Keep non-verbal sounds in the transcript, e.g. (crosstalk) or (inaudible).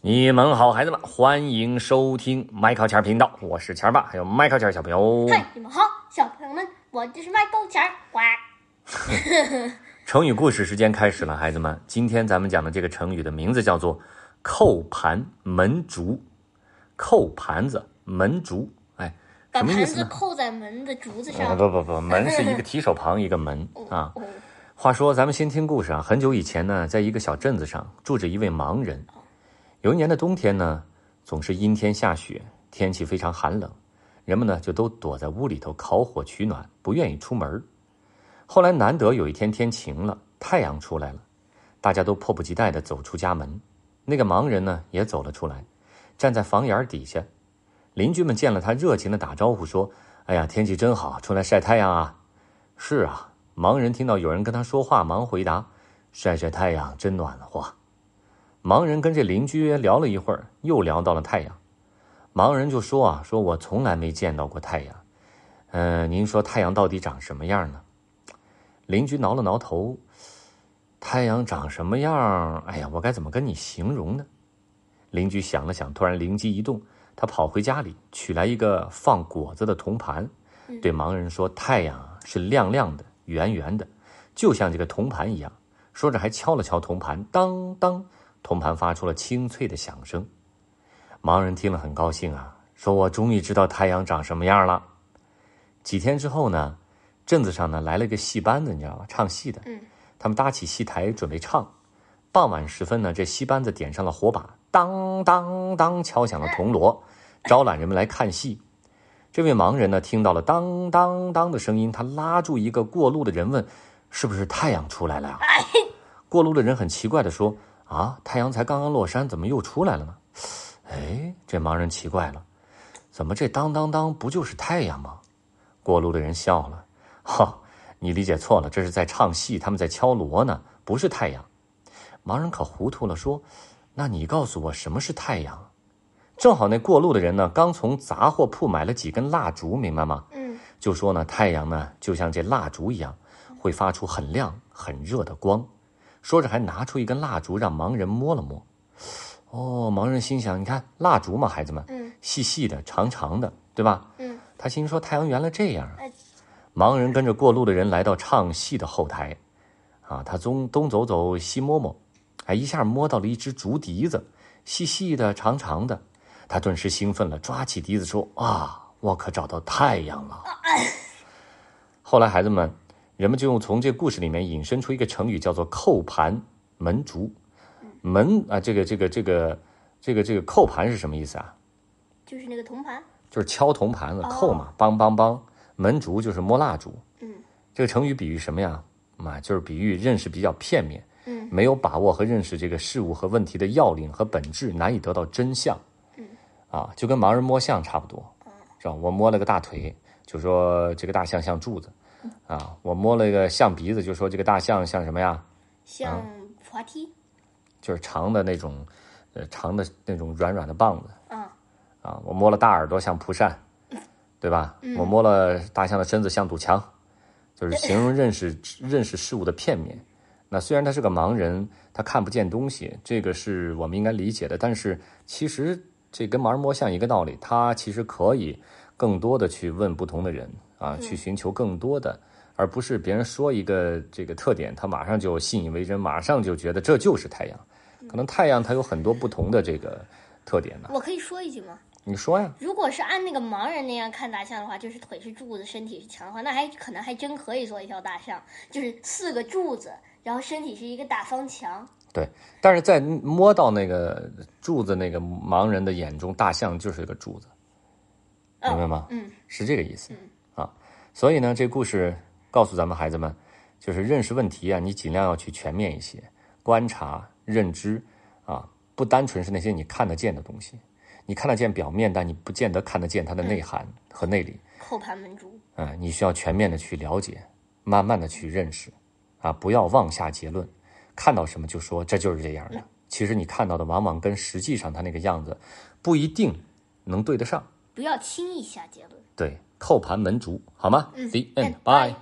你们好，孩子们，欢迎收听麦考钱频道，我是钱爸，还有麦考钱小朋友。嗨，你们好，小朋友们，我就是麦克钱儿，呱。成语故事时间开始了，孩子们，今天咱们讲的这个成语的名字叫做“扣盘门竹”。扣盘子门竹，哎，把盘什么意思扣在门的竹子啊上。不不不，(laughs) 门是一个提手旁一个门啊。哦，话说，咱们先听故事啊。很久以前呢，在一个小镇子上住着一位盲人。有一年的冬天呢，总是阴天下雪，天气非常寒冷，人们呢就都躲在屋里头烤火取暖，不愿意出门。后来难得有一天天晴了，太阳出来了，大家都迫不及待地走出家门。那个盲人呢也走了出来，站在房檐底下。邻居们见了他，热情地打招呼说：“哎呀，天气真好，出来晒太阳啊！”是啊，盲人听到有人跟他说话，忙回答：“晒晒太阳真暖和。”盲人跟这邻居聊了一会儿，又聊到了太阳。盲人就说：“啊，说我从来没见到过太阳。嗯、您说太阳到底长什么样呢？”邻居挠了挠头：“太阳长什么样？哎呀，我该怎么跟你形容呢？”邻居想了想，突然灵机一动，他跑回家里取来一个放果子的铜盘，对盲人说：“太阳啊是亮亮的、圆圆的，就像这个铜盘一样。”说着还敲了敲铜盘，当当，铜盘发出了清脆的响声。盲人听了很高兴啊，说：“我终于知道太阳长什么样了。”几天之后呢，镇子上呢来了一个戏班子，你知道吗？唱戏的。嗯。他们搭起戏台准备唱。傍晚时分呢，这戏班子点上了火把，当当当敲响了铜锣，(laughs) 招揽人们来看戏。这位盲人呢，听到了当当当的声音，他拉住一个过路的人问：“是不是太阳出来了呀？”过路的人很奇怪地说：“啊，太阳才刚刚落山，怎么又出来了呢？”哎，这盲人奇怪了，怎么这当当当不就是太阳吗？过路的人笑了：“哈，你理解错了，这是在唱戏，他们在敲锣呢，不是太阳。”盲人可糊涂了，说：“那你告诉我什么是太阳？”正好那过路的人呢，刚从杂货铺买了几根蜡烛，明白吗？嗯，就说呢，太阳呢就像这蜡烛一样，会发出很亮很热的光。说着还拿出一根蜡烛让盲人摸了摸。哦，盲人心想：你看蜡烛嘛，孩子们，嗯细细的、长长的，对吧？嗯，他心说：太阳原来这样啊哎！盲人跟着过路的人来到唱戏的后台，啊，他东东走走，西摸摸，哎，一下摸到了一只竹笛子，细细的、长长的。他顿时兴奋了，抓起笛子说：“啊，我可找到太阳了！”后来，孩子们，人们就用从这故事里面引申出一个成语，叫做“扣盘门竹”。门啊，这个这个这个这个这个扣盘是什么意思啊？就是那个铜盘。就是敲铜盘子，哦扣嘛，梆梆梆。门竹就是摸蜡烛。嗯这个成语比喻什么呀？啊，就是比喻认识比较片面，嗯没有把握和认识这个事物和问题的要领和本质，难以得到真相。嗯，啊，就跟盲人摸象差不多，是吧？我摸了个大腿，就说这个大象像柱子，啊，我摸了一个象鼻子，就说这个大象像什么呀？像滑梯。就是长的那种，呃，长的那种软软的棒子。啊，啊，我摸了大耳朵像蒲扇，对吧？我摸了大象的身子像堵墙，就是形容认识 (laughs) 认识事物的片面。那虽然他是个盲人，他看不见东西，这个是我们应该理解的。但是其实这跟盲人摸象一个道理，他其实可以更多的去问不同的人啊，去寻求更多的，而不是别人说一个这个特点，他马上就信以为真，马上就觉得这就是太阳。可能太阳它有很多不同的这个特点呢。我可以说一句吗？你说呀？如果是按那个盲人那样看大象的话，就是腿是柱子，身体是墙的话，那还可能还真可以做一条大象，就是四个柱子，然后身体是一个大方墙。对，但是在摸到那个柱子那个盲人的眼中，大象就是一个柱子，哦明白吗？嗯是这个意思啊。所以呢，这故事告诉咱们孩子们，就是认识问题啊，你尽量要去全面一些，观察、认知啊，不单纯是那些你看得见的东西，你看得见表面，但你不见得看得见它的内涵和内里。扣盘门珠。啊，你需要全面的去了解，慢慢的去认识，啊，不要妄下结论，看到什么就说这就是这样的。其实你看到的往往跟实际上它那个样子不一定能对得上。不要轻易下结论。对，扣盘门竹，好吗？The 嗯 end. Bye.